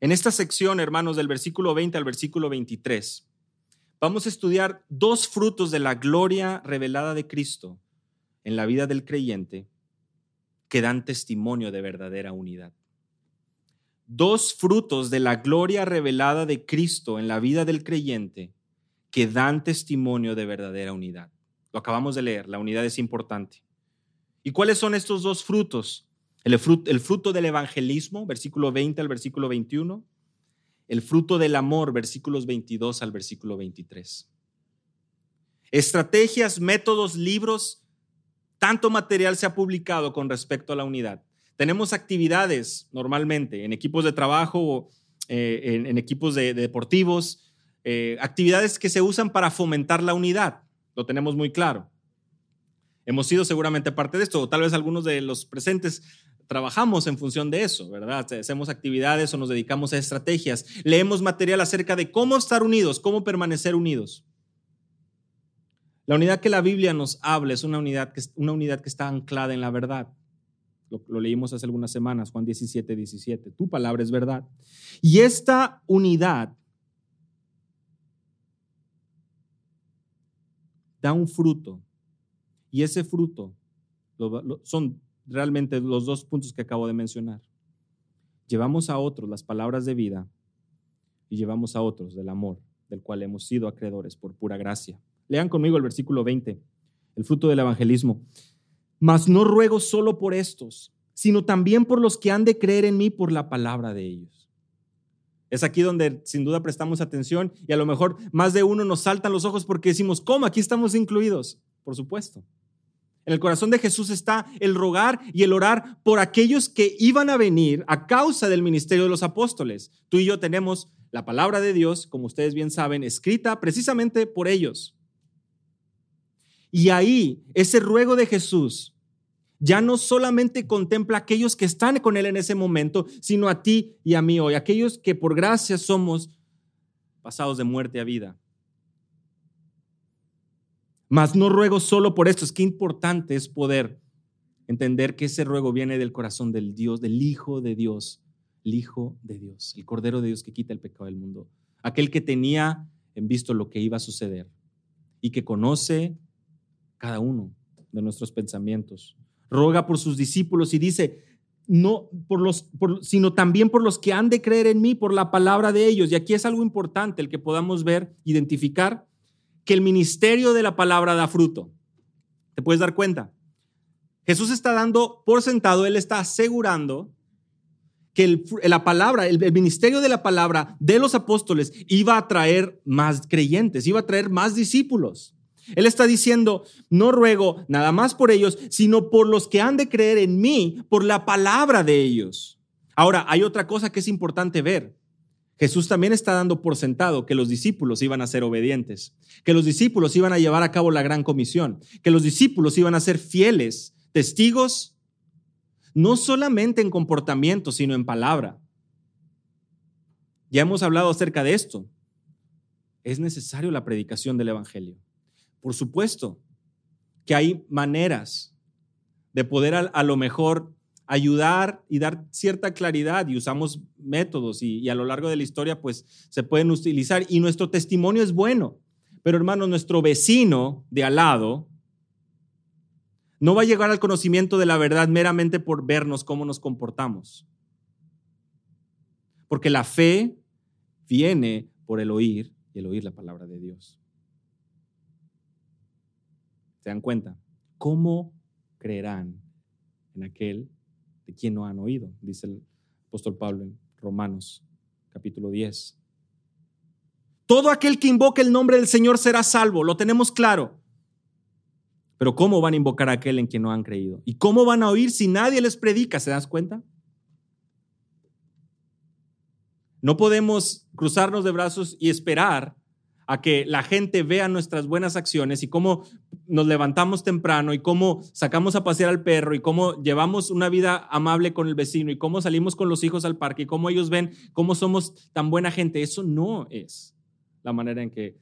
En esta sección, hermanos, del versículo 20 al versículo 23, vamos a estudiar dos frutos de la gloria revelada de Cristo en la vida del creyente que dan testimonio de verdadera unidad. Dos frutos de la gloria revelada de Cristo en la vida del creyente que dan testimonio de verdadera unidad. Lo acabamos de leer, la unidad es importante. ¿Y cuáles son estos dos frutos? El fruto, el fruto del evangelismo, versículo 20 al versículo 21, el fruto del amor, versículos 22 al versículo 23. Estrategias, métodos, libros, tanto material se ha publicado con respecto a la unidad. Tenemos actividades normalmente en equipos de trabajo o eh, en, equipos de, deportivos, eh, actividades que se usan para fomentar la unidad. Lo tenemos muy claro. Hemos sido seguramente parte de esto, o tal vez algunos de los presentes trabajamos en función de eso, ¿verdad? Hacemos actividades o nos dedicamos a estrategias. Leemos material acerca de cómo estar unidos, cómo permanecer unidos. La unidad que la Biblia nos habla es una unidad que, una unidad que está anclada en la verdad. Lo, leímos hace algunas semanas, Juan 17, 17. Tu palabra es verdad. Y esta unidad da un fruto. Y ese fruto son realmente los dos puntos que acabo de mencionar. Llevamos a otros las palabras de vida y llevamos a otros del amor, del cual hemos sido acreedores por pura gracia. Lean conmigo el versículo 20, el fruto del evangelismo. Mas no ruego solo por estos, sino también por los que han de creer en mí por la palabra de ellos. Es aquí donde sin duda prestamos atención y a lo mejor más de uno nos saltan los ojos porque decimos, ¿cómo? Aquí estamos incluidos. Por supuesto. En el corazón de Jesús está el rogar y el orar por aquellos que iban a venir a causa del ministerio de los apóstoles. Tú y yo tenemos la palabra de Dios, como ustedes bien saben, escrita precisamente por ellos. Y ahí, ese ruego de Jesús ya no solamente contempla a aquellos que están con Él en ese momento, sino a ti y a mí hoy, aquellos que por gracia somos pasados de muerte a vida. Mas no ruego solo por esto, es que importante es poder entender que ese ruego viene del corazón del Dios, del Hijo de Dios, el Hijo de Dios, el Cordero de Dios que quita el pecado del mundo, aquel que tenía en visto lo que iba a suceder y que conoce cada uno de nuestros pensamientos. Roga por sus discípulos y dice, no por los, sino también por los que han de creer en mí, por la palabra de ellos. Y aquí es algo importante el que podamos ver, identificar que el ministerio de la palabra da fruto. ¿Te puedes dar cuenta? Jesús está dando por sentado, Él está asegurando que la palabra, el, ministerio de la palabra de los apóstoles iba a traer más creyentes, iba a traer más discípulos. Él está diciendo, no ruego nada más por ellos, sino por los que han de creer en mí, por la palabra de ellos. Ahora, hay otra cosa que es importante ver. Jesús también está dando por sentado que los discípulos iban a ser obedientes, que los discípulos iban a llevar a cabo la gran comisión, que los discípulos iban a ser fieles, testigos, no solamente en comportamiento, sino en palabra. Ya hemos hablado acerca de esto. Es necesario la predicación del Evangelio. Por supuesto que hay maneras de poder a, lo mejor ayudar y dar cierta claridad y usamos métodos y, a lo largo de la historia pues se pueden utilizar y nuestro testimonio es bueno. Pero hermano, nuestro vecino de al lado no va a llegar al conocimiento de la verdad meramente por vernos cómo nos comportamos. Porque la fe viene por el oír y el oír la palabra de Dios. ¿Se dan cuenta? ¿Cómo creerán en aquel de quien no han oído? Dice el apóstol Pablo en Romanos capítulo 10. Todo aquel que invoque el nombre del Señor será salvo, lo tenemos claro. Pero ¿cómo van a invocar a aquel en quien no han creído? ¿Y cómo van a oír si nadie les predica? ¿Se das cuenta? No podemos cruzarnos de brazos y esperar a que la gente vea nuestras buenas acciones y cómo nos levantamos temprano y cómo sacamos a pasear al perro y cómo llevamos una vida amable con el vecino y cómo salimos con los hijos al parque y cómo ellos ven cómo somos tan buena gente. Eso no es la manera en que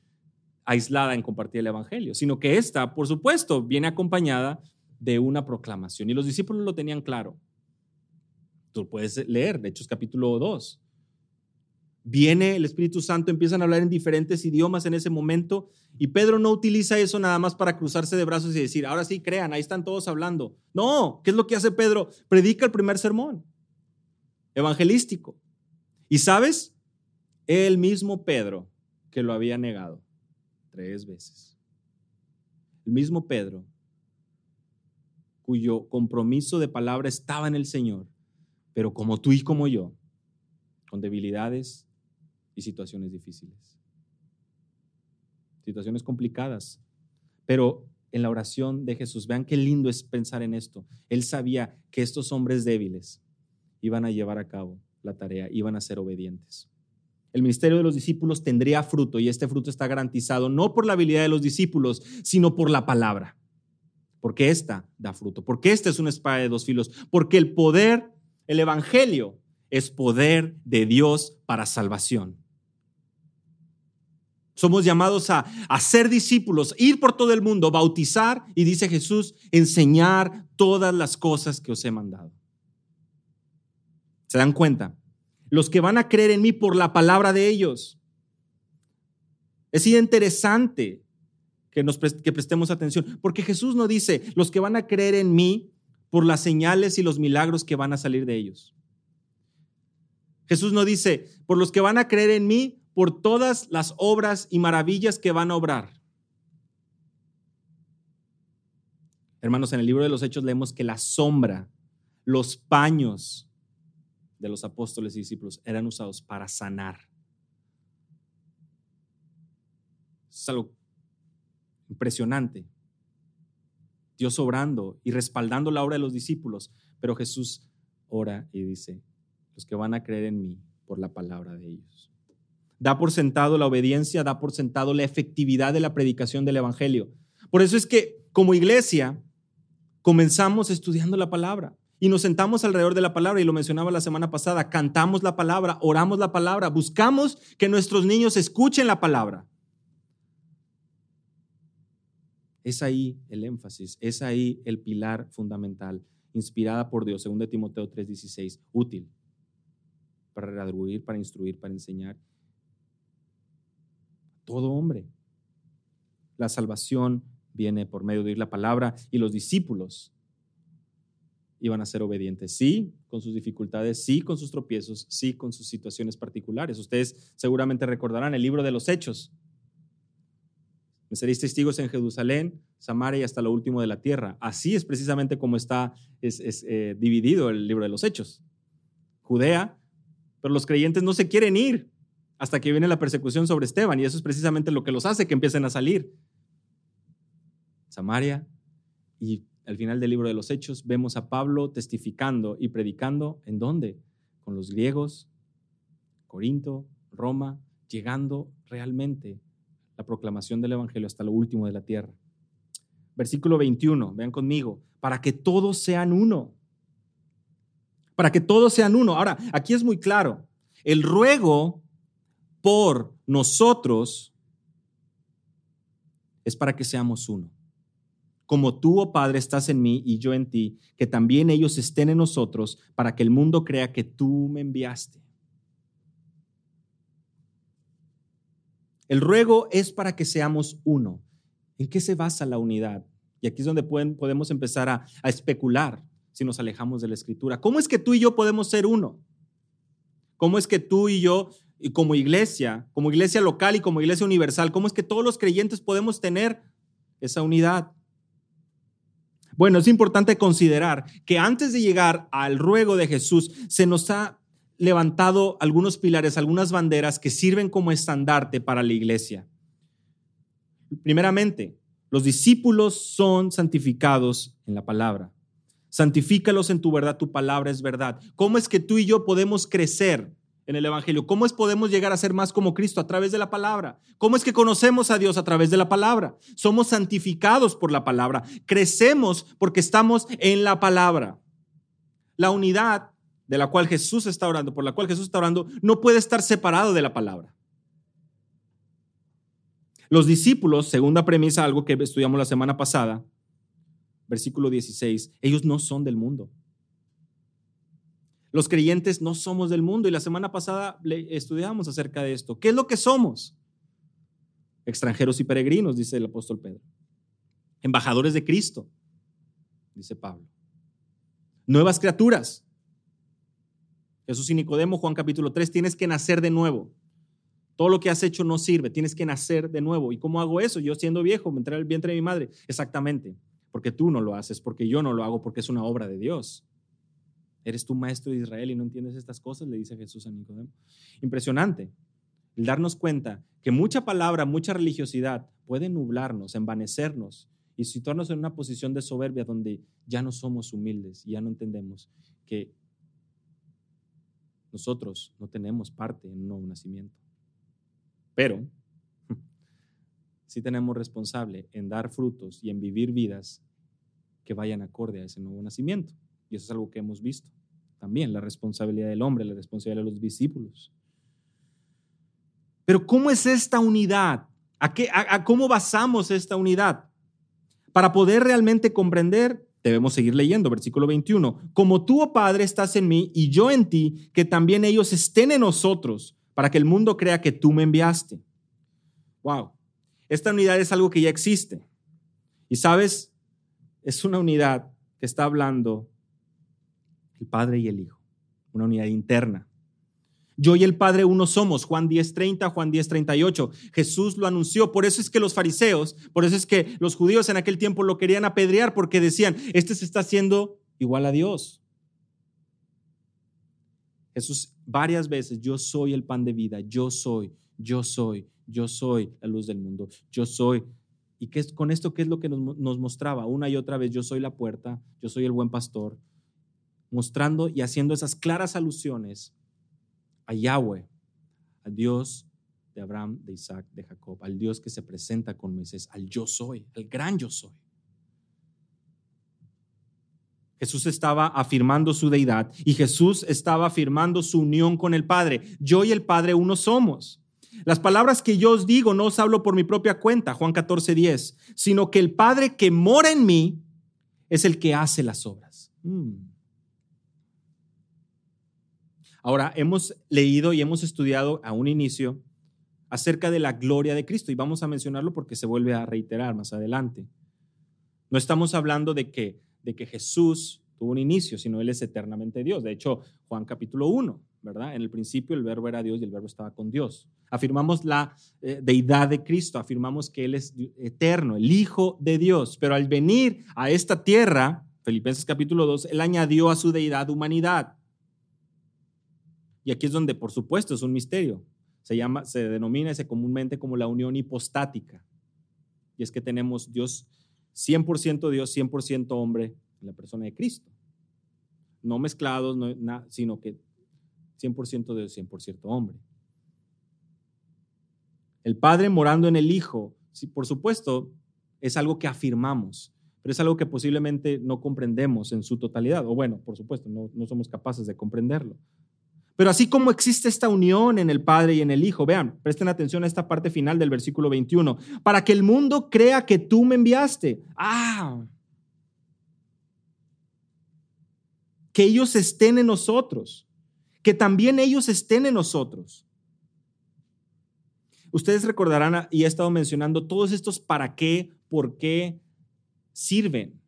aislada en compartir el Evangelio, sino que esta, por supuesto, viene acompañada de una proclamación. Y los discípulos lo tenían claro. Tú puedes leer, de Hechos capítulo 2. Viene el Espíritu Santo, empiezan a hablar en diferentes idiomas en ese momento y Pedro no utiliza eso nada más para cruzarse de brazos y decir, ahora sí crean, ahí están todos hablando. No, ¿qué es lo que hace Pedro? Predica el primer sermón evangelístico. Y sabes, el mismo Pedro que lo había negado tres veces. El mismo Pedro cuyo compromiso de palabra estaba en el Señor, pero como tú y como yo, con debilidades y situaciones difíciles. Situaciones complicadas. Pero en la oración de Jesús, vean qué lindo es pensar en esto. Él sabía que estos hombres débiles iban a llevar a cabo la tarea, iban a ser obedientes. El ministerio de los discípulos tendría fruto y este fruto está garantizado no por la habilidad de los discípulos, sino por la palabra. Porque esta da fruto, porque esta es una espada de dos filos, porque el poder, el evangelio, es poder de Dios para salvación. Somos llamados a, ser discípulos, ir por todo el mundo, bautizar y dice Jesús, enseñar todas las cosas que os he mandado. ¿Se dan cuenta? Los que van a creer en mí por la palabra de ellos. Es interesante que, nos, que prestemos atención, porque Jesús no dice, los que van a creer en mí por las señales y los milagros que van a salir de ellos. Jesús no dice, por los que van a creer en mí, por todas las obras y maravillas que van a obrar. Hermanos, en el libro de los Hechos leemos que la sombra, los paños de los apóstoles y discípulos eran usados para sanar. Es algo impresionante. Dios obrando y respaldando la obra de los discípulos, pero Jesús ora y dice, los que van a creer en mí por la palabra de ellos. Da por sentado la obediencia, da por sentado la efectividad de la predicación del Evangelio. Por eso es que como iglesia comenzamos estudiando la palabra y nos sentamos alrededor de la palabra, y lo mencionaba la semana pasada, cantamos la palabra, oramos la palabra, buscamos que nuestros niños escuchen la palabra. Es ahí el énfasis, es ahí el pilar fundamental, inspirada por Dios, según de Timoteo 3:16, útil para redarguir, para instruir, para enseñar. Todo hombre. La salvación viene por medio de oír la palabra y los discípulos iban a ser obedientes. Sí, con sus dificultades, sí, con sus tropiezos, sí, con sus situaciones particulares. Ustedes seguramente recordarán el libro de los Hechos. Me seréis testigos en Jerusalén, Samaria y hasta lo último de la tierra. Así es precisamente como está es, eh, dividido el libro de los Hechos. Judea, pero los creyentes no se quieren ir hasta que viene la persecución sobre Esteban y eso es precisamente lo que los hace que empiecen a salir. Samaria y al final del libro de los Hechos vemos a Pablo testificando y predicando en dónde? Con los griegos, Corinto, Roma, llegando realmente la proclamación del Evangelio hasta lo último de la tierra. Versículo 21, vean conmigo, para que todos sean uno para que todos sean uno. Ahora, aquí es muy claro, el ruego por nosotros es para que seamos uno. Como tú, oh Padre, estás en mí y yo en ti, que también ellos estén en nosotros, para que el mundo crea que tú me enviaste. El ruego es para que seamos uno. ¿En qué se basa la unidad? Y aquí es donde pueden, podemos empezar a, a especular si nos alejamos de la escritura. ¿Cómo es que tú y yo podemos ser uno? ¿Cómo es que tú y yo, y como iglesia, como iglesia local y como iglesia universal, cómo es que todos los creyentes podemos tener esa unidad? Bueno, es importante considerar que antes de llegar al ruego de Jesús, se nos ha levantado algunos pilares, algunas banderas que sirven como estandarte para la iglesia. Primeramente, los discípulos son santificados en la palabra santifícalos en tu verdad, tu palabra es verdad. ¿Cómo es que tú y yo podemos crecer en el Evangelio? ¿Cómo es podemos llegar a ser más como Cristo a través de la palabra? ¿Cómo es que conocemos a Dios a través de la palabra? Somos santificados por la palabra, crecemos porque estamos en la palabra. La unidad de la cual Jesús está orando, por la cual Jesús está orando, no puede estar separado de la palabra. Los discípulos, segunda premisa, algo que estudiamos la semana pasada, versículo 16, ellos no son del mundo. Los creyentes no somos del mundo y la semana pasada estudiamos acerca de esto. ¿Qué es lo que somos? Extranjeros y peregrinos, dice el apóstol Pedro. Embajadores de Cristo, dice Pablo. Nuevas criaturas. Jesús y Nicodemo, Juan capítulo 3, tienes que nacer de nuevo. Todo lo que has hecho no sirve, tienes que nacer de nuevo. ¿Y cómo hago eso? Yo siendo viejo, me entré al vientre de mi madre. Exactamente, porque tú no lo haces, porque yo no lo hago, porque es una obra de Dios. Eres tu maestro de Israel y no entiendes estas cosas, le dice Jesús a Nicodemo. Impresionante el darnos cuenta que mucha palabra, mucha religiosidad puede nublarnos, envanecernos y situarnos en una posición de soberbia donde ya no somos humildes, ya no entendemos que nosotros no tenemos parte en un nuevo nacimiento. Pero sí tenemos responsable en dar frutos y en vivir vidas que vayan acorde a ese nuevo nacimiento. Y eso es algo que hemos visto. También la responsabilidad del hombre, la responsabilidad de los discípulos. Pero ¿cómo es esta unidad? ¿A, qué, a, cómo basamos esta unidad? Para poder realmente comprender, debemos seguir leyendo, versículo 21. Como tú, oh Padre, estás en mí y yo en ti, que también ellos estén en nosotros, para que el mundo crea que tú me enviaste. Wow. Esta unidad es algo que ya existe. Y sabes, es una unidad que está hablando el Padre y el Hijo, una unidad interna. Yo y el Padre uno somos, Juan 10:30, Juan 10:38. Jesús lo anunció, por eso es que los fariseos, por eso es que los judíos en aquel tiempo lo querían apedrear porque decían, este se está haciendo igual a Dios. Jesús varias veces, yo soy el pan de vida, yo soy, yo soy, yo soy la luz del mundo, yo soy. ¿Y qué es, con esto qué es lo que nos, nos mostraba? Una y otra vez, yo soy la puerta, yo soy el buen pastor, mostrando y haciendo esas claras alusiones a Yahweh, al Dios de Abraham, de Isaac, de Jacob, al Dios que se presenta con Moisés, al yo soy, al gran yo soy. Jesús estaba afirmando su deidad y Jesús estaba afirmando su unión con el Padre. Yo y el Padre uno somos. Las palabras que yo os digo no os hablo por mi propia cuenta, Juan 14, 10, sino que el Padre que mora en mí es el que hace las obras. Mm. Ahora, hemos leído y hemos estudiado a un inicio acerca de la gloria de Cristo y vamos a mencionarlo porque se vuelve a reiterar más adelante. No estamos hablando de que, de que Jesús tuvo un inicio, sino Él es eternamente Dios. De hecho, Juan capítulo 1, ¿verdad? En el principio el verbo era Dios y el verbo estaba con Dios. Afirmamos la eh, deidad de Cristo, afirmamos que Él es eterno, el Hijo de Dios, pero al venir a esta tierra, Filipenses capítulo 2, Él añadió a su deidad humanidad. Y aquí es donde, por supuesto, es un misterio. Se, llama, se denomina ese comúnmente como la unión hipostática. Y es que tenemos Dios 100% Dios, 100% hombre en la persona de Cristo. No mezclados, sino que 100% Dios, 100% hombre. El Padre morando en el Hijo, por supuesto, es algo que afirmamos, pero es algo que posiblemente no comprendemos en su totalidad. O bueno, por supuesto, no somos capaces de comprenderlo. Pero así como existe esta unión en el Padre y en el Hijo, vean, presten atención a esta parte final del versículo 21, para que el mundo crea que tú me enviaste. Ah, que ellos estén en nosotros, que también ellos estén en nosotros. Ustedes recordarán, y he estado mencionando, todos estos para qué, por qué sirven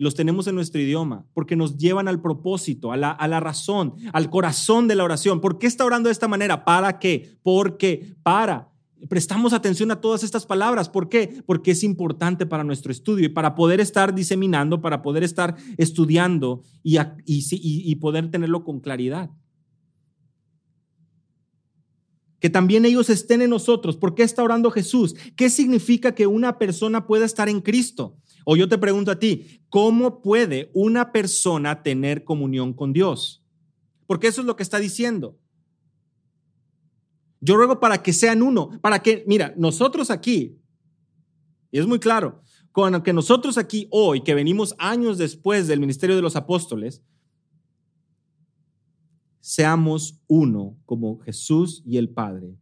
los tenemos en nuestro idioma, porque nos llevan al propósito, a la, a la, razón, al corazón de la oración. ¿Por qué está orando de esta manera? ¿Para qué? Porque, para. Prestamos atención a todas estas palabras. ¿Por qué? Porque es importante para nuestro estudio y para poder estar diseminando, para poder estar estudiando y, y, y poder tenerlo con claridad. Que también ellos estén en nosotros. ¿Por qué está orando Jesús? ¿Qué significa que una persona pueda estar en Cristo? O yo te pregunto a ti, ¿cómo puede una persona tener comunión con Dios? Porque eso es lo que está diciendo. Yo ruego para que sean uno, para que, mira, nosotros aquí, y es muy claro, con que nosotros aquí hoy, que venimos años después del ministerio de los apóstoles, seamos uno como Jesús y el Padre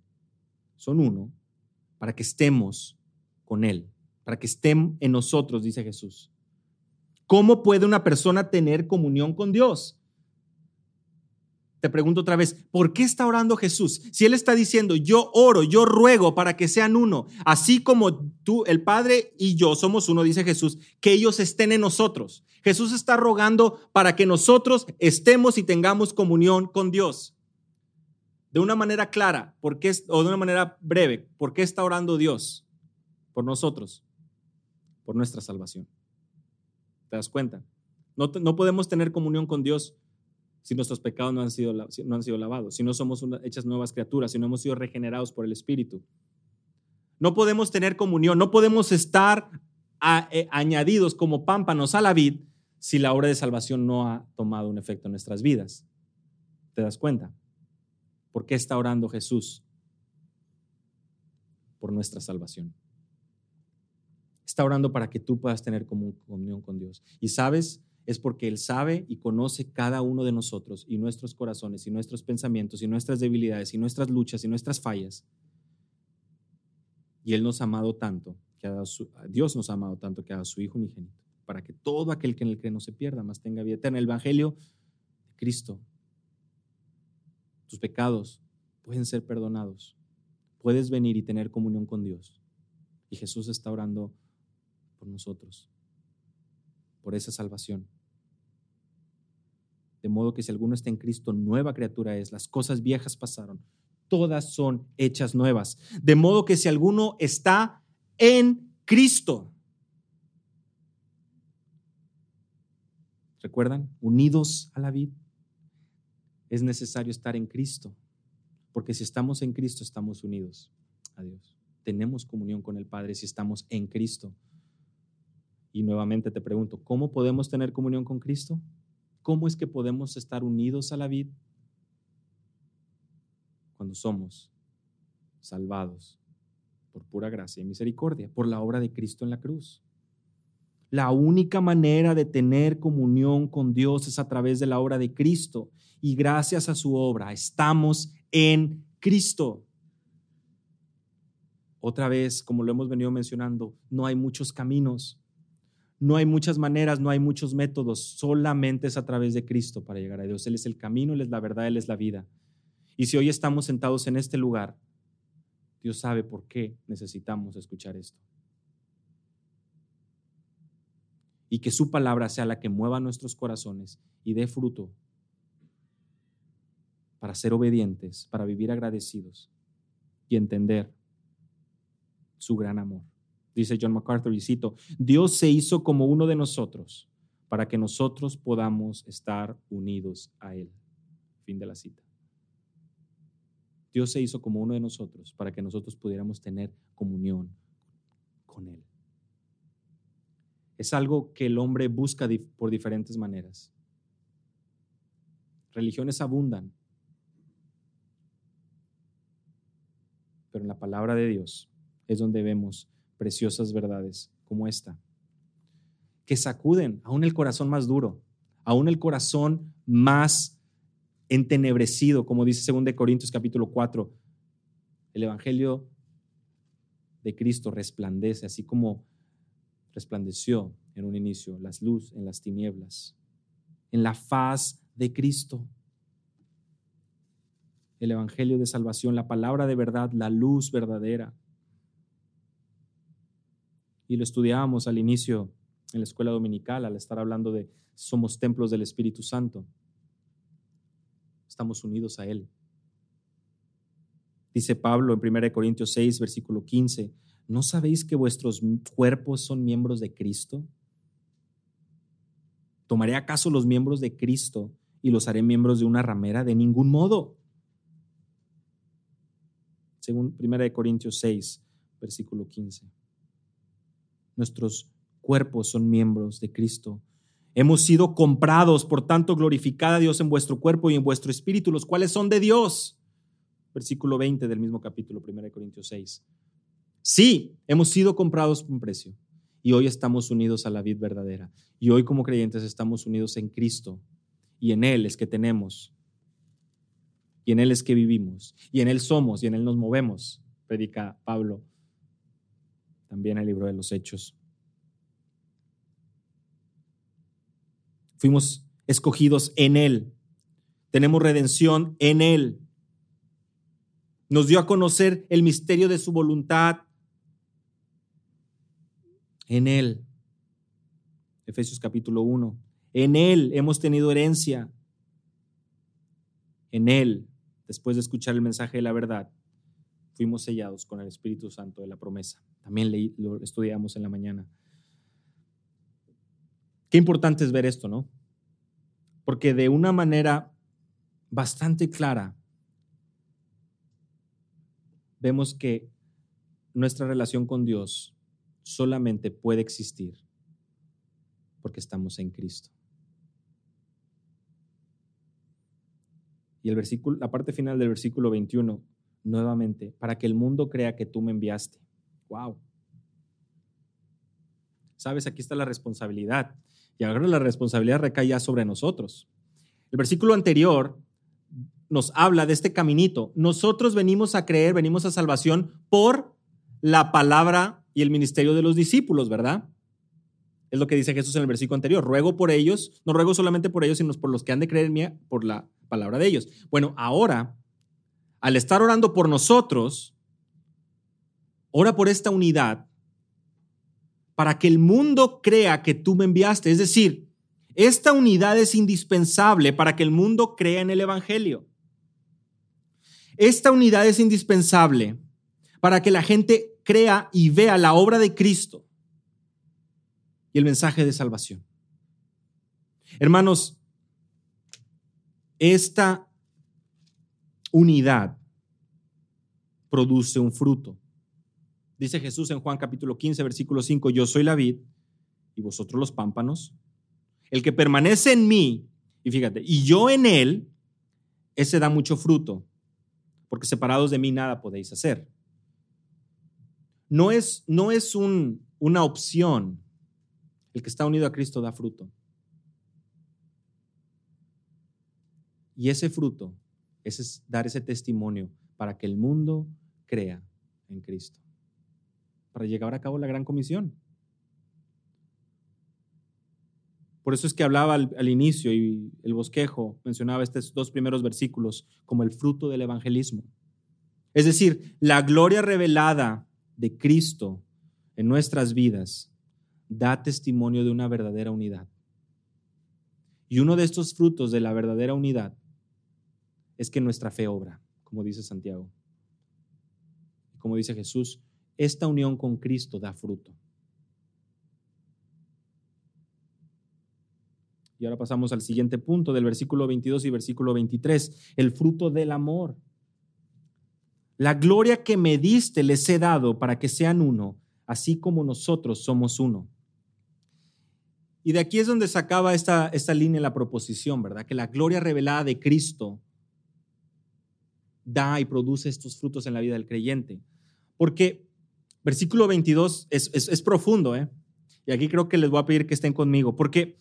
son uno, para que estemos con Él para que estén en nosotros, dice Jesús. ¿Cómo puede una persona tener comunión con Dios? te pregunto otra vez, ¿por qué está orando Jesús? Si Él está diciendo, yo oro, yo ruego para que sean uno, así como tú, el Padre y yo somos uno, dice Jesús, que ellos estén en nosotros. Jesús está rogando para que nosotros estemos y tengamos comunión con Dios. De una manera clara, ¿por qué, o de una manera breve, ¿por qué está orando Dios? Por nosotros, por nuestra salvación. ¿Te das cuenta? No, no podemos tener comunión con Dios si nuestros pecados no han sido, no han sido lavados, si no somos hechas nuevas criaturas, si no hemos sido regenerados por el Espíritu. No podemos tener comunión, no podemos estar eh, añadidos como pámpanos a la vid si la obra de salvación no ha tomado un efecto en nuestras vidas. ¿Te das cuenta? ¿Por qué está orando Jesús? Por nuestra salvación. Está orando para que tú puedas tener comunión con Dios. Y sabes, es porque Él sabe y conoce cada uno de nosotros y nuestros corazones y nuestros pensamientos y nuestras debilidades y nuestras luchas y nuestras fallas. Y Él nos ha amado tanto, que Dios nos ha amado tanto que ha dado su Hijo unigénito, para que todo aquel que en el cree no se pierda, más tenga vida eterna. El Evangelio de Cristo, tus pecados pueden ser perdonados. Puedes venir y tener comunión con Dios. Y Jesús está orando por nosotros, por esa salvación. De modo que si alguno está en Cristo, nueva criatura es. Las cosas viejas pasaron. Todas son hechas nuevas. De modo que si alguno está en Cristo. ¿Recuerdan? Unidos a la vida. Es necesario estar en Cristo. Porque si estamos en Cristo, estamos unidos a Dios. Tenemos comunión con el Padre si estamos en Cristo. Y nuevamente te pregunto, ¿cómo podemos tener comunión con Cristo? ¿Cómo es que podemos estar unidos a la vida? Cuando somos salvados por pura gracia y misericordia, por la obra de Cristo en la cruz. La única manera de tener comunión con Dios es a través de la obra de Cristo y gracias a su obra estamos en Cristo. Otra vez, como lo hemos venido mencionando, no hay muchos caminos. No hay muchas maneras, no hay muchos métodos, solamente es a través de Cristo para llegar a Dios. Él es el camino, Él es la verdad, Él es la vida. Y si hoy estamos sentados en este lugar, Dios sabe por qué necesitamos escuchar esto. Y que su palabra sea la que mueva nuestros corazones y dé fruto para ser obedientes, para vivir agradecidos y entender su gran amor dice John MacArthur, y cito, Dios se hizo como uno de nosotros para que nosotros podamos estar unidos a Él. Fin de la cita. Dios se hizo como uno de nosotros para que nosotros pudiéramos tener comunión con Él. Es algo que el hombre busca por diferentes maneras. Religiones abundan, pero en la palabra de Dios es donde vemos preciosas verdades como esta, que sacuden aún el corazón más duro, aún el corazón más entenebrecido, como dice 2 Corintios capítulo 4. El Evangelio de Cristo resplandece, así como resplandeció en un inicio las luz en las tinieblas, en la faz de Cristo. El Evangelio de salvación, la palabra de verdad, la luz verdadera y lo estudiábamos al inicio en la escuela dominical, al estar hablando de somos templos del Espíritu Santo. Estamos unidos a Él. Dice Pablo en 1 Corintios 6, versículo 15, ¿no sabéis que vuestros cuerpos son miembros de Cristo? ¿Tomaré acaso los miembros de Cristo y los haré miembros de una ramera? De ningún modo. Según 1 Corintios 6, versículo 15 nuestros cuerpos son miembros de Cristo. Hemos sido comprados, por tanto, glorificad a Dios en vuestro cuerpo y en vuestro espíritu, los cuales son de Dios. Versículo 20 del mismo capítulo, 1 Corintios 6. Sí, hemos sido comprados por un precio y hoy estamos unidos a la vid verdadera. Y hoy como creyentes estamos unidos en Cristo y en Él es que tenemos y en Él es que vivimos y en Él somos y en Él nos movemos, predica Pablo también el libro de los Hechos. Fuimos escogidos en Él. tenemos redención en Él. Nos dio a conocer el misterio de su voluntad en Él. Efesios capítulo 1. En Él hemos tenido herencia. En Él, después de escuchar el mensaje de la verdad, fuimos sellados con el Espíritu Santo de la promesa. También lo estudiamos en la mañana. Qué importante es ver esto, ¿no? Porque de una manera bastante clara vemos que nuestra relación con Dios solamente puede existir porque estamos en Cristo. Y el versículo, la parte final del versículo 21, nuevamente, para que el mundo crea que tú me enviaste. Wow. Sabes, aquí está la responsabilidad. Y ahora la responsabilidad recae ya sobre nosotros. El versículo anterior nos habla de este caminito. Nosotros venimos a creer, venimos a salvación por la palabra y el ministerio de los discípulos, ¿verdad? Es lo que dice Jesús en el versículo anterior. Ruego por ellos, no ruego solamente por ellos, sino por los que han de creer en mí, por la palabra de ellos. Bueno, ahora, al estar orando por nosotros, ora por esta unidad para que el mundo crea que tú me enviaste. Es decir, esta unidad es indispensable para que el mundo crea en el Evangelio. Esta unidad es indispensable para que la gente crea y vea la obra de Cristo y el mensaje de salvación. Hermanos, esta unidad produce un fruto. Dice Jesús en Juan capítulo 15, versículo 5, yo soy la vid y vosotros los pámpanos. El que permanece en mí, y fíjate, y yo en él, ese da mucho fruto, porque separados de mí nada podéis hacer no es, no es un, una opción. El que está unido a Cristo da fruto. Y ese fruto es dar ese testimonio para que el mundo crea en Cristo, para llevar a cabo la gran comisión. Por eso es que hablaba al, al, inicio y el bosquejo mencionaba estos dos primeros versículos como el fruto del evangelismo. Es decir, la gloria revelada de Cristo en nuestras vidas da testimonio de una verdadera unidad. Y uno de estos frutos de la verdadera unidad es que nuestra fe obra, como dice Santiago. Como dice Jesús, esta unión con Cristo da fruto. Y ahora pasamos al siguiente punto del versículo 22 y versículo 23, el fruto del amor. La gloria que me diste les he dado para que sean uno, así como nosotros somos uno. Y de aquí es donde sacaba esta, esta línea la proposición, ¿verdad? Que la gloria revelada de Cristo da y produce estos frutos en la vida del creyente. Porque versículo 22 es, es profundo, ¿eh? Y aquí creo que les voy a pedir que estén conmigo, porque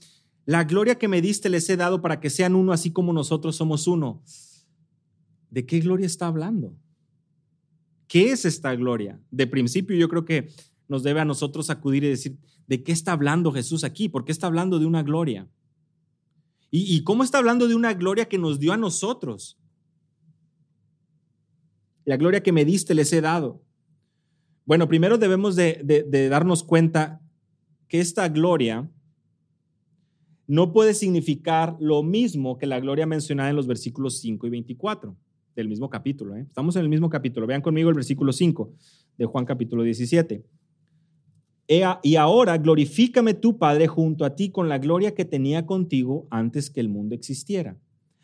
la gloria que me diste les he dado para que sean uno, así como nosotros somos uno. ¿De qué gloria está hablando? ¿Qué es esta gloria? De principio yo creo que nos debe a nosotros acudir y decir, ¿de qué está hablando Jesús aquí? ¿Por qué está hablando de una gloria? ¿Y, cómo está hablando de una gloria que nos dio a nosotros? La gloria que me diste les he dado. Bueno, primero debemos de, darnos cuenta que esta gloria no puede significar lo mismo que la gloria mencionada en los versículos 5 y 24 del mismo capítulo. ¿eh? Estamos en el mismo capítulo. Vean conmigo el versículo 5 de Juan capítulo 17. Y ahora glorifícame tu Padre junto a ti con la gloria que tenía contigo antes que el mundo existiera.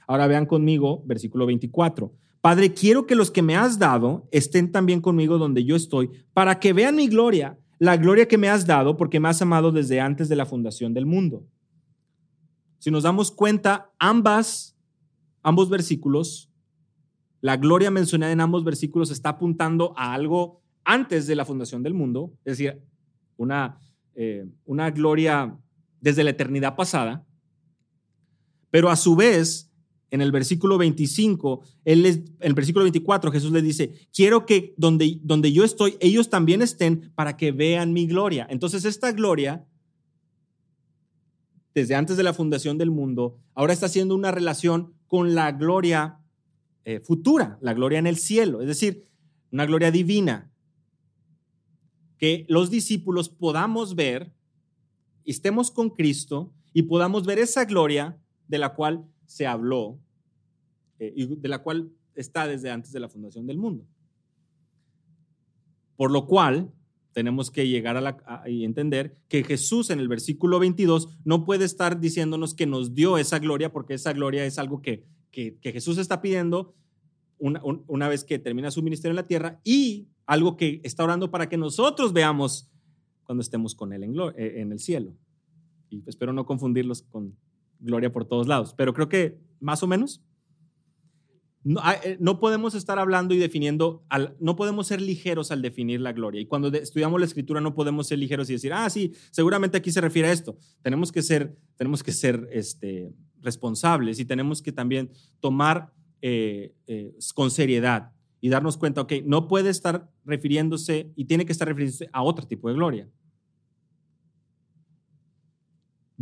Ahora vean conmigo versículo 24. Padre, quiero que los que me has dado estén también conmigo donde yo estoy, para que vean mi gloria, la gloria que me has dado, porque me has amado desde antes de la fundación del mundo. Si nos damos cuenta, ambas, ambos versículos la gloria mencionada en ambos versículos está apuntando a algo antes de la fundación del mundo, es decir, una, eh, una gloria desde la eternidad pasada, pero a su vez, en el versículo 25, él en el versículo 24, Jesús le dice, quiero que donde, donde yo estoy, ellos también estén para que vean mi gloria. Entonces esta gloria desde antes de la fundación del mundo, ahora está haciendo una relación con la gloria eh, futura, la gloria en el cielo, es decir, una gloria divina, que los discípulos podamos ver, estemos con Cristo y podamos ver esa gloria de la cual se habló eh, y de la cual está desde antes de la fundación del mundo. Por lo cual, tenemos que llegar a, la, y entender que Jesús en el versículo 22 no puede estar diciéndonos que nos dio esa gloria, porque esa gloria es algo que, que, Jesús está pidiendo una, una, vez que termina su ministerio en la tierra y algo que está orando para que nosotros veamos cuando estemos con Él en, eh, en el cielo. Y espero no confundirlos con gloria por todos lados, pero creo que más o menos eh, no, podemos estar hablando y definiendo, no podemos ser ligeros al definir la gloria. Y cuando estudiamos la escritura no podemos ser ligeros y decir, ah, sí, seguramente aquí se refiere a esto. Tenemos que ser, tenemos que ser este, responsables y tenemos que también tomar eh, eh, con seriedad y darnos cuenta, ok, no puede estar refiriéndose y tiene que estar refiriéndose a otro tipo de gloria.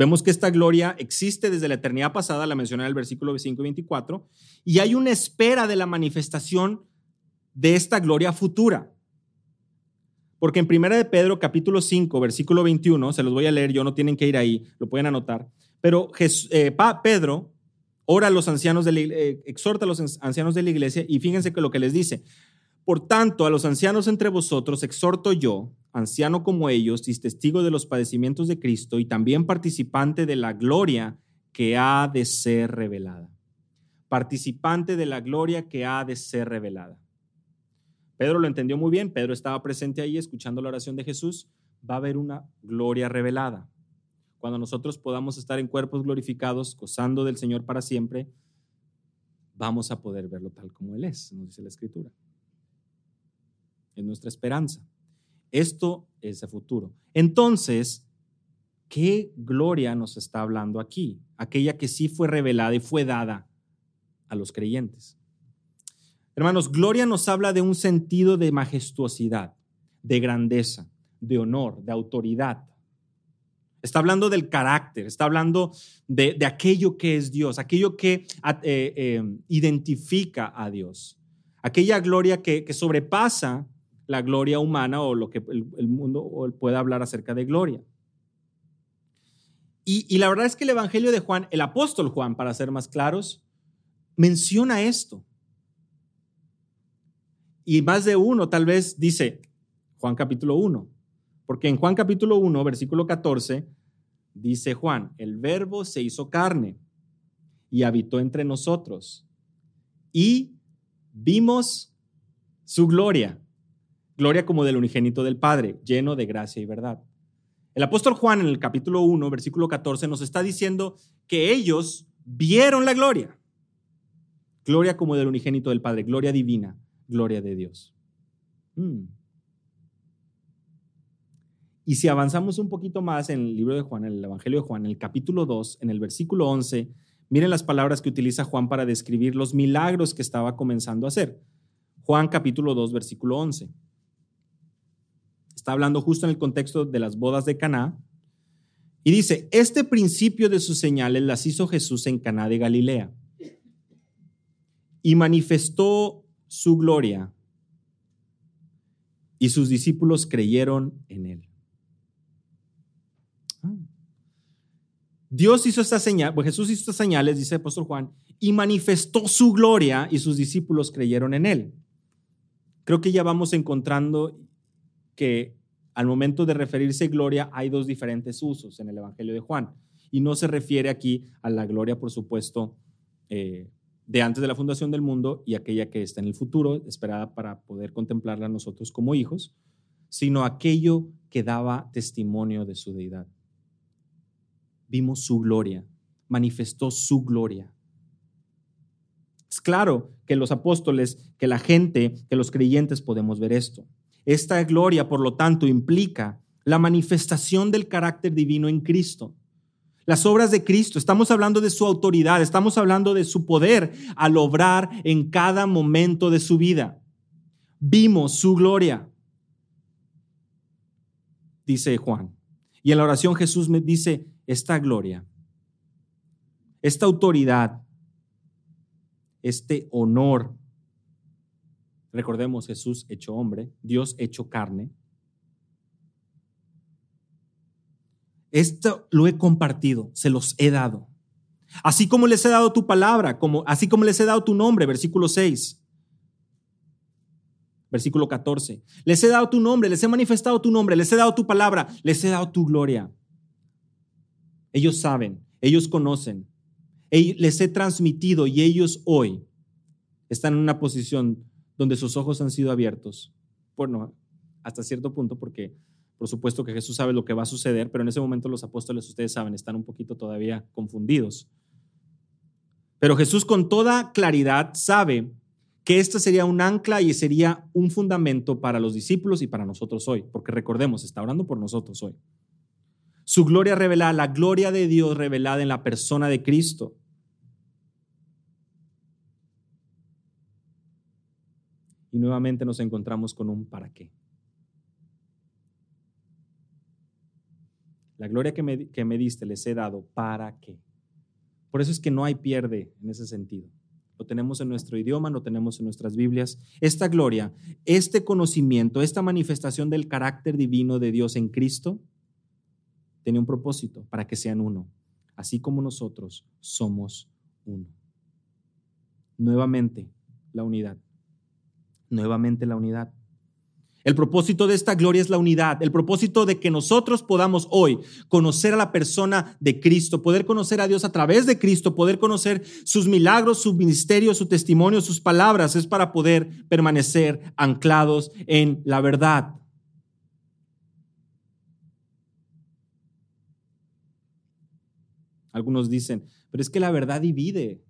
Vemos que esta gloria existe desde la eternidad pasada, la menciona en el versículo 5 y 24, y hay una espera de la manifestación de esta gloria futura. Porque en Primera de Pedro, capítulo 5, versículo 21, se los voy a leer, yo no tienen que ir ahí, lo pueden anotar, pero eh, Pedro ora a los ancianos de la, eh, exhorta a los ancianos de la iglesia y fíjense que lo que les dice, por tanto, a los ancianos entre vosotros exhorto yo, anciano como ellos, y testigo de los padecimientos de Cristo y también participante de la gloria que ha de ser revelada. Participante de la gloria que ha de ser revelada. Pedro lo entendió muy bien, Pedro estaba presente ahí escuchando la oración de Jesús. Va a haber una gloria revelada. Cuando nosotros podamos estar en cuerpos glorificados, gozando del Señor para siempre, vamos a poder verlo tal como Él es, nos dice la Escritura es nuestra esperanza. Esto es el futuro. Entonces, ¿qué gloria nos está hablando aquí? Aquella que sí fue revelada y fue dada a los creyentes. Hermanos, gloria nos habla de un sentido de majestuosidad, de grandeza, de honor, de autoridad. Está hablando del carácter, está hablando de, aquello que es Dios, aquello que eh, eh, identifica a Dios, aquella gloria que, que sobrepasa la gloria humana o lo que el, mundo pueda hablar acerca de gloria. Y, la verdad es que el Evangelio de Juan, el apóstol Juan, para ser más claros, menciona esto. Y más de uno tal vez dice Juan capítulo 1, porque en Juan capítulo 1, versículo 14, dice Juan, el verbo se hizo carne y habitó entre nosotros y vimos su gloria, gloria como del unigénito del Padre, lleno de gracia y verdad. El apóstol Juan en el capítulo 1, versículo 14, nos está diciendo que ellos vieron la gloria. Gloria como del unigénito del Padre, gloria divina, gloria de Dios. Mm. Y si avanzamos un poquito más en el libro de Juan, en el Evangelio de Juan, en el capítulo 2, en el versículo 11, miren las palabras que utiliza Juan para describir los milagros que estaba comenzando a hacer. Juan capítulo 2, versículo 11. Está hablando justo en el contexto de las bodas de Caná. Y dice, este principio de sus señales las hizo Jesús en Caná de Galilea y manifestó su gloria y sus discípulos creyeron en él. Ah. Dios hizo esta señal, pues Jesús hizo estas señales, dice el apóstol Juan, y manifestó su gloria y sus discípulos creyeron en él. Creo que ya vamos encontrando que al momento de referirse gloria hay dos diferentes usos en el Evangelio de Juan. Y no se refiere aquí a la gloria, por supuesto, eh, de antes de la fundación del mundo y aquella que está en el futuro, esperada para poder contemplarla nosotros como hijos, sino aquello que daba testimonio de su deidad. Vimos su gloria, manifestó su gloria. Es claro que los apóstoles, que la gente, que los creyentes podemos ver esto. Esta gloria, por lo tanto, implica la manifestación del carácter divino en Cristo. Las obras de Cristo, estamos hablando de su autoridad, estamos hablando de su poder al obrar en cada momento de su vida. Vimos su gloria, dice Juan. Y en la oración Jesús me dice, esta gloria esta autoridad, este honor. Recordemos, Jesús hecho hombre, Dios hecho carne. Esto lo he compartido, se los he dado. Así como les he dado tu palabra, como, así como les he dado tu nombre, versículo 6. Versículo 14. Les he dado tu nombre, les he manifestado tu nombre, les he dado tu palabra, les he dado tu gloria. Ellos saben, ellos conocen, les he transmitido y ellos hoy están en una posición donde sus ojos han sido abiertos. Bueno, hasta cierto punto, porque por supuesto que Jesús sabe lo que va a suceder, pero en ese momento los apóstoles, ustedes saben, están un poquito todavía confundidos. Pero Jesús con toda claridad sabe que esta sería un ancla y sería un fundamento para los discípulos y para nosotros hoy, porque recordemos, está orando por nosotros hoy. Su gloria revelada, la gloria de Dios revelada en la persona de Cristo. Y nuevamente nos encontramos con un para qué. La gloria que me, que me diste les he dado, ¿para qué? Por eso es que no hay pierde en ese sentido. Lo tenemos en nuestro idioma, lo tenemos en nuestras Biblias. Esta gloria, este conocimiento, esta manifestación del carácter divino de Dios en Cristo, tiene un propósito para que sean uno, así como nosotros somos uno. Nuevamente, la unidad. Nuevamente la unidad. El propósito de esta gloria es la unidad, el propósito de que nosotros podamos hoy conocer a la persona de Cristo, poder conocer a Dios a través de Cristo, poder conocer sus milagros, su ministerio, su testimonio, sus palabras, es para poder permanecer anclados en la verdad. Algunos dicen, pero es que la verdad divide.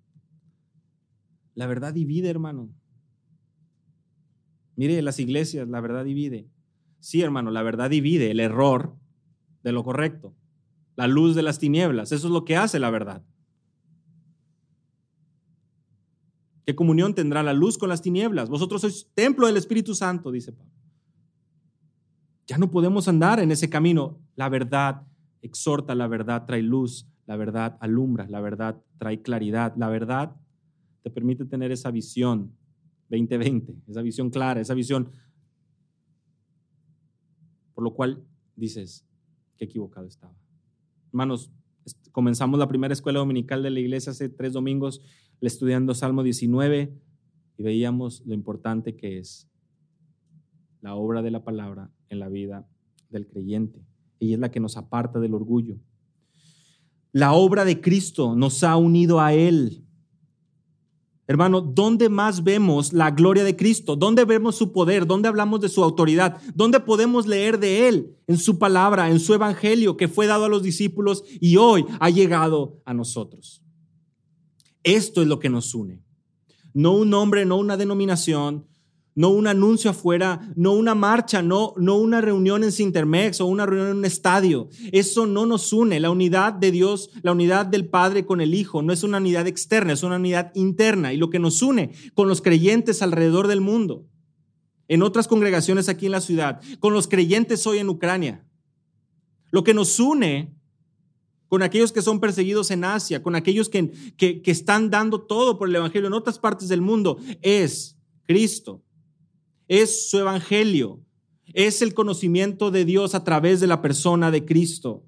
La verdad divide, hermano. Mire, las iglesias, la verdad divide. Sí, hermano, la verdad divide el error de lo correcto, la luz de las tinieblas. Eso es lo que hace la verdad. ¿Qué comunión tendrá la luz con las tinieblas? Vosotros sois templo del Espíritu Santo, dice Pablo. Ya no podemos andar en ese camino. La verdad exhorta, la verdad trae luz, la verdad alumbra, la verdad trae claridad, la verdad te permite tener esa visión 2020, esa visión clara, esa visión. Por lo cual dices, qué equivocado estaba. Hermanos, comenzamos la primera escuela dominical de la iglesia hace tres domingos estudiando Salmo 19 y veíamos lo importante que es la obra de la palabra en la vida del creyente. Ella es la que nos aparta del orgullo. La obra de Cristo nos ha unido a Él. Hermano, ¿dónde más vemos la gloria de Cristo? ¿Dónde vemos su poder? ¿Dónde hablamos de su autoridad? ¿Dónde podemos leer de Él? En su palabra, en su evangelio que fue dado a los discípulos y hoy ha llegado a nosotros. Esto es lo que nos une. No un nombre, no una denominación, no un anuncio afuera, no una marcha, no, no una reunión en Sintermex o una reunión en un estadio. Eso no nos une. La unidad de Dios, la unidad del Padre con el Hijo, no es una unidad externa, es una unidad interna. Y lo que nos une con los creyentes alrededor del mundo, en otras congregaciones aquí en la ciudad, con los creyentes hoy en Ucrania. Lo que nos une con aquellos que son perseguidos en Asia, con aquellos que, que, que están dando todo por el Evangelio en otras partes del mundo, es Cristo es su evangelio, es el conocimiento de Dios a través de la persona de Cristo.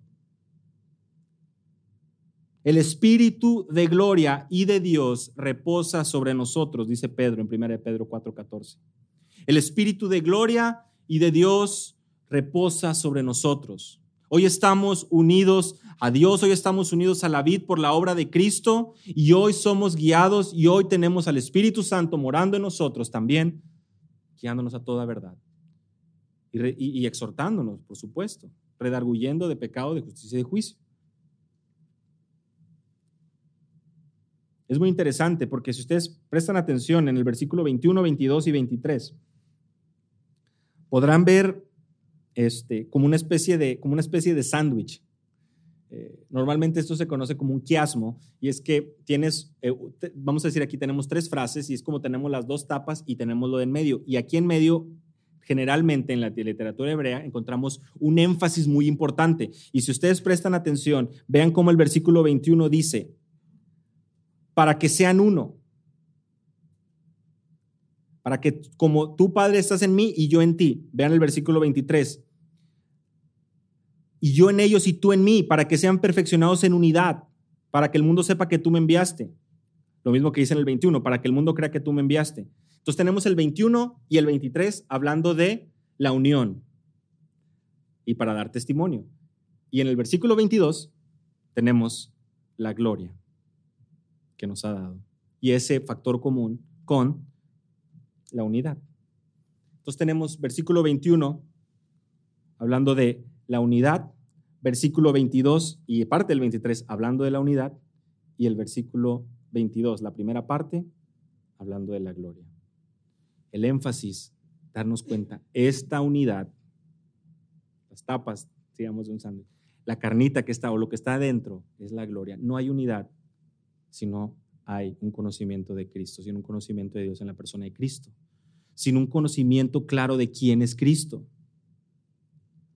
El Espíritu de gloria y de Dios reposa sobre nosotros, dice Pedro en 1 Pedro 4:14. El Espíritu de gloria y de Dios reposa sobre nosotros. Hoy estamos unidos a Dios, hoy estamos unidos a la vid por la obra de Cristo y hoy somos guiados y hoy tenemos al Espíritu Santo morando en nosotros también a toda verdad y, exhortándonos, por supuesto, redarguyendo de pecado, de justicia y de juicio. Es muy interesante porque si ustedes prestan atención en el versículo 21, 22 y 23, podrán ver este, como una especie de, como una especie de sándwich. Eh, normalmente esto se conoce como un quiasmo y es que tienes, eh, vamos a decir aquí tenemos tres frases y es como tenemos las dos tapas y tenemos lo de en medio. Y aquí en medio, generalmente en la literatura hebrea, encontramos un énfasis muy importante. Y si ustedes prestan atención, vean cómo el versículo 21 dice, para que sean uno. Para que como tu Padre estás en mí y yo en ti. Vean el versículo 23. Y yo en ellos y tú en mí, para que sean perfeccionados en unidad, para que el mundo sepa que tú me enviaste. Lo mismo que dice en el 21, para que el mundo crea que tú me enviaste. Entonces tenemos el 21 y el 23 hablando de la unión y para dar testimonio. Y en el versículo 22 tenemos la gloria que nos ha dado y ese factor común con la unidad. Entonces tenemos versículo 21 hablando de la unidad, versículo 22 y parte del 23 hablando de la unidad y el versículo 22, la primera parte, hablando de la gloria. El énfasis, darnos cuenta, esta unidad las tapas, digamos, de un sándwich. La carnita que está o lo que está adentro es la gloria. No hay unidad si no hay un conocimiento de Cristo, sin un conocimiento de Dios en la persona de Cristo, sin un conocimiento claro de quién es Cristo.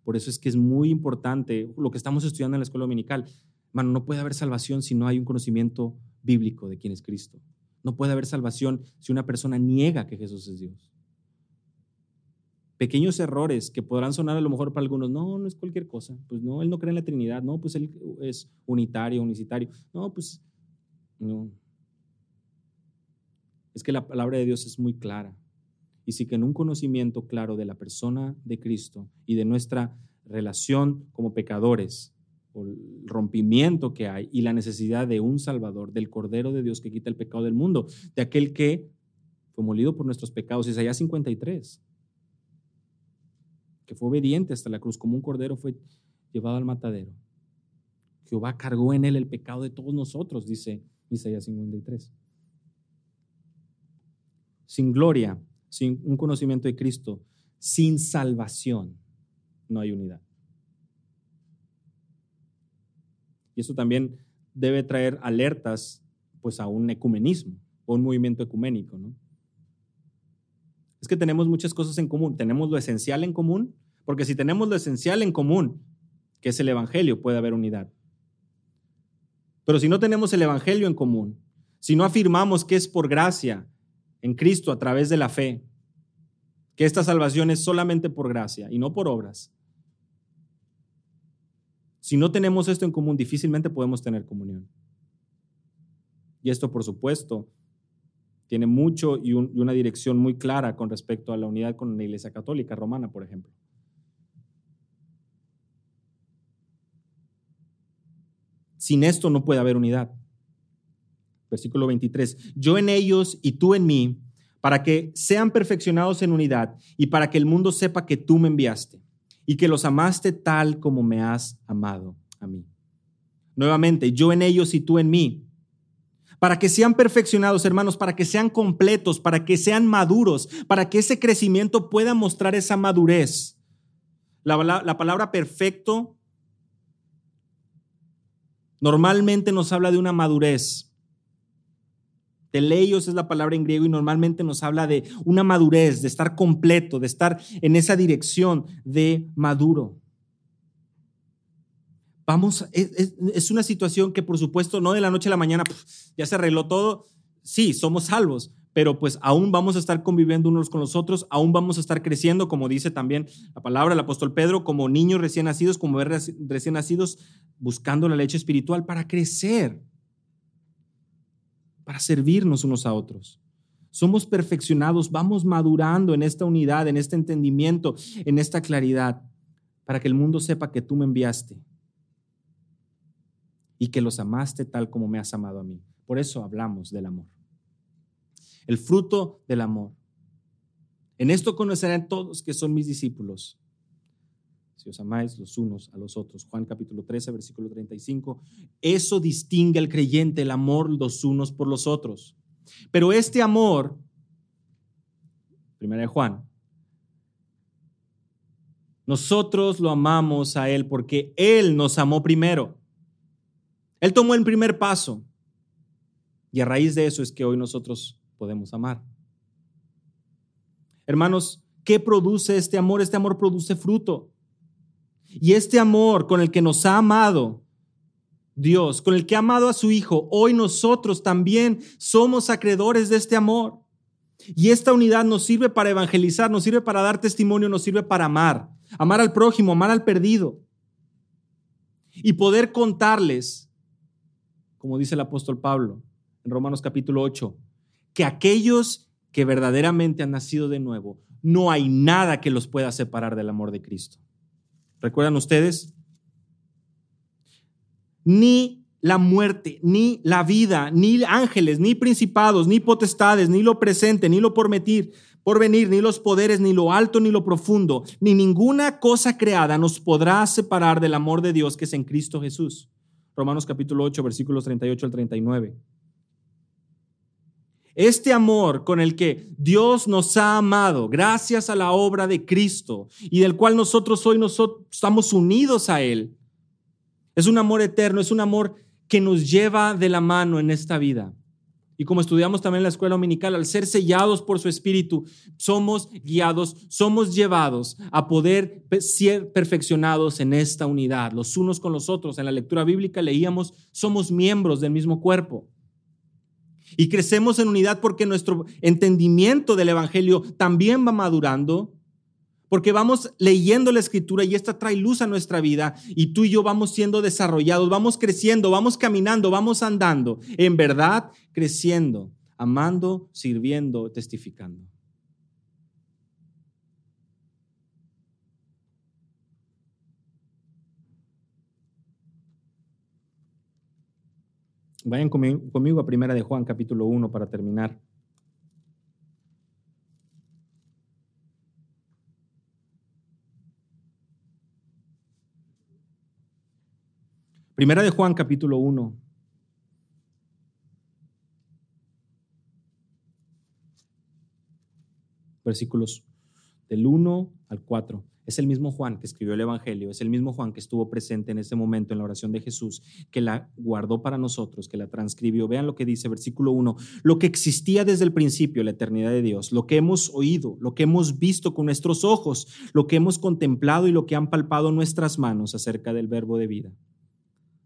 Por eso es que es muy importante lo que estamos estudiando en la escuela dominical. Mano, no puede haber salvación si no hay un conocimiento bíblico de quién es Cristo. No puede haber salvación si una persona niega que Jesús es Dios pequeños errores que podrán sonar a lo mejor para algunos, no, no es cualquier cosa, pues no, él no cree en la Trinidad, no, pues él es unitario, unicitario, no, pues no. Es que la palabra de Dios es muy clara. Y sí que en un conocimiento claro de la persona de Cristo y de nuestra relación como pecadores, el rompimiento que hay y la necesidad de un Salvador, del Cordero de Dios que quita el pecado del mundo, de aquel que fue molido por nuestros pecados. Isaías 53 que fue obediente hasta la cruz, como un cordero fue llevado al matadero. Jehová cargó en él el pecado de todos nosotros, dice Isaías 53. Sin gloria, sin un conocimiento de Cristo, sin salvación, no hay unidad. Y eso también debe traer alertas pues a un ecumenismo o un movimiento ecuménico, ¿no? Es que tenemos muchas cosas en común. Tenemos lo esencial en común, porque si tenemos lo esencial en común, que es el Evangelio, puede haber unidad. Pero si no tenemos el Evangelio en común, si no afirmamos que es por gracia en Cristo a través de la fe, que esta salvación es solamente por gracia y no por obras, si no tenemos esto en común, difícilmente podemos tener comunión. Y esto, por supuesto, tiene mucho y, una dirección muy clara con respecto a la unidad con la Iglesia Católica Romana, por ejemplo. Sin esto no puede haber unidad. Versículo 23. Yo en ellos y tú en mí, para que sean perfeccionados en unidad y para que el mundo sepa que tú me enviaste y que los amaste tal como me has amado a mí. Nuevamente, yo en ellos y tú en mí, para que sean perfeccionados, hermanos, para que sean completos, para que sean maduros, para que ese crecimiento pueda mostrar esa madurez. La, la, palabra perfecto normalmente nos habla de una madurez. Teleios es la palabra en griego y normalmente nos habla de una madurez, de estar completo, de estar en esa dirección de maduro. Vamos, es, una situación que por supuesto no de la noche a la mañana ya se arregló todo. Sí, somos salvos, pero pues aún vamos a estar conviviendo unos con los otros, aún vamos a estar creciendo, como dice también la palabra del apóstol Pedro, como niños recién nacidos, como recién nacidos, buscando la leche espiritual para crecer, para servirnos unos a otros. Somos perfeccionados, vamos madurando en esta unidad, en este entendimiento, en esta claridad, para que el mundo sepa que tú me enviaste y que los amaste tal como me has amado a mí. Por eso hablamos del amor. El fruto del amor. En esto conocerán todos que son mis discípulos. Amáis los unos a los otros. Juan capítulo 13, versículo 35. Eso distingue al creyente, el amor los unos por los otros. Pero este amor, primera de Juan, nosotros lo amamos a Él porque Él nos amó primero. Él tomó el primer paso y a raíz de eso es que hoy nosotros podemos amar. Hermanos, ¿qué produce este amor? Este amor produce fruto. Y este amor con el que nos ha amado Dios, con el que ha amado a su Hijo, hoy nosotros también somos acreedores de este amor. Y esta unidad nos sirve para evangelizar, nos sirve para dar testimonio, nos sirve para amar, amar al prójimo, amar al perdido. Y poder contarles, como dice el apóstol Pablo en Romanos capítulo 8, que aquellos que verdaderamente han nacido de nuevo, no hay nada que los pueda separar del amor de Cristo. ¿Recuerdan ustedes? Ni la muerte, ni la vida, ni ángeles, ni principados, ni potestades, ni lo presente, ni lo por venir, ni los poderes, ni lo alto, ni lo profundo, ni ninguna cosa creada nos podrá separar del amor de Dios que es en Cristo Jesús. Romanos capítulo 8, versículos 38 al 39. Este amor con el que Dios nos ha amado gracias a la obra de Cristo y del cual nosotros hoy nosotros estamos unidos a Él, es un amor eterno, es un amor que nos lleva de la mano en esta vida. Y como estudiamos también en la escuela dominical, al ser sellados por su Espíritu, somos guiados, somos llevados a poder ser perfeccionados en esta unidad, los unos con los otros. En la lectura bíblica leíamos, somos miembros del mismo cuerpo. Y crecemos en unidad porque nuestro entendimiento del Evangelio también va madurando, porque vamos leyendo la escritura y esta trae luz a nuestra vida y tú y yo vamos siendo desarrollados, vamos creciendo, vamos caminando, vamos andando, en verdad creciendo, amando, sirviendo, testificando. Vayan conmigo a Primera de Juan, capítulo 1, para terminar. Primera de Juan, capítulo 1. Versículos del 1 al 4. Es el mismo Juan que escribió el Evangelio, es el mismo Juan que estuvo presente en ese momento en la oración de Jesús, que la guardó para nosotros, que la transcribió. Vean lo que dice versículo 1, lo que existía desde el principio, la eternidad de Dios, lo que hemos oído, lo que hemos visto con nuestros ojos, lo que hemos contemplado y lo que han palpado nuestras manos acerca del verbo de vida.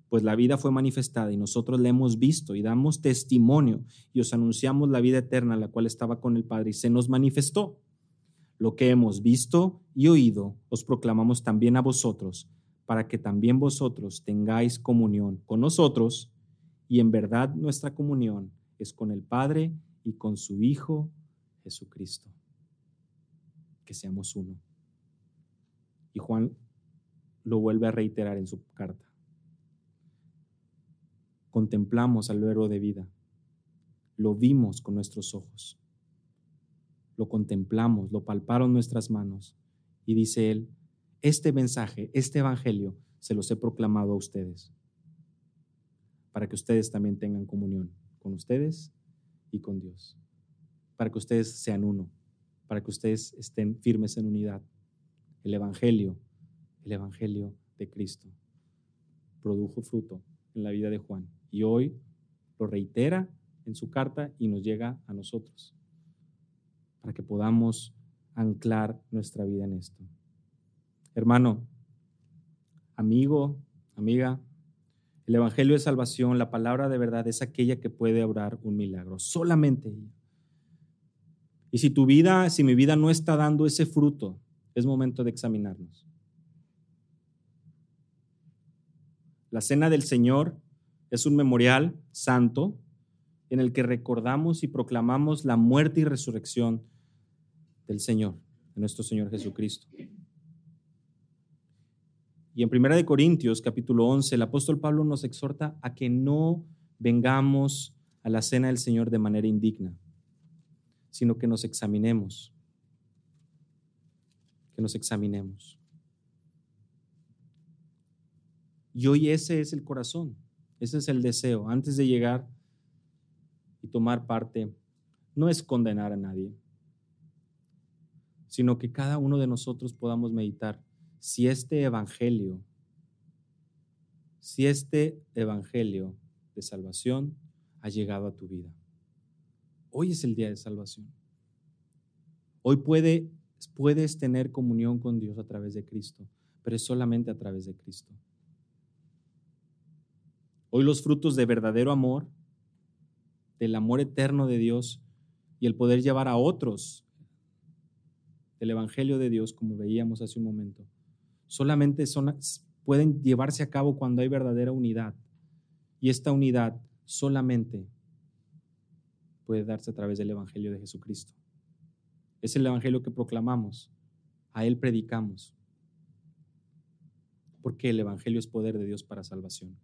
Pues la vida fue manifestada y nosotros la hemos visto y damos testimonio y os anunciamos la vida eterna, la cual estaba con el Padre y se nos manifestó lo que hemos visto y oído, os proclamamos también a vosotros, para que también vosotros tengáis comunión con nosotros, y en verdad nuestra comunión es con el Padre y con su Hijo Jesucristo. Que seamos uno. Y Juan lo vuelve a reiterar en su carta. Contemplamos al verbo de vida, lo vimos con nuestros ojos lo contemplamos, lo palparon nuestras manos. Y dice él, este mensaje, este evangelio, se los he proclamado a ustedes, para que ustedes también tengan comunión con ustedes y con Dios, para que ustedes sean uno, para que ustedes estén firmes en unidad. El evangelio, el evangelio de Cristo, produjo fruto en la vida de Juan. Y hoy lo reitera en su carta y nos llega a nosotros para que podamos anclar nuestra vida en esto. Hermano, amigo, amiga, el Evangelio de Salvación, la palabra de verdad es aquella que puede obrar un milagro, solamente ella. Y si tu vida, si mi vida no está dando ese fruto, es momento de examinarnos. La cena del Señor es un memorial santo en el que recordamos y proclamamos la muerte y resurrección del Señor, de nuestro Señor Jesucristo. Y en Primera de Corintios, capítulo 11, el apóstol Pablo nos exhorta a que no vengamos a la cena del Señor de manera indigna, sino que nos examinemos, que nos examinemos. Y hoy ese es el corazón, ese es el deseo. Antes de llegar y tomar parte, no es condenar a nadie, sino que cada uno de nosotros podamos meditar si este evangelio, si este evangelio de salvación ha llegado a tu vida. Hoy es el día de salvación. Hoy puede, puedes tener comunión con Dios a través de Cristo, pero es solamente a través de Cristo. Hoy los frutos de verdadero amor, del amor eterno de Dios y el poder llevar a otros el Evangelio de Dios, como veíamos hace un momento, solamente son, pueden llevarse a cabo cuando hay verdadera unidad. Y esta unidad solamente puede darse a través del Evangelio de Jesucristo. Es el Evangelio que proclamamos, a Él predicamos, porque el Evangelio es poder de Dios para salvación.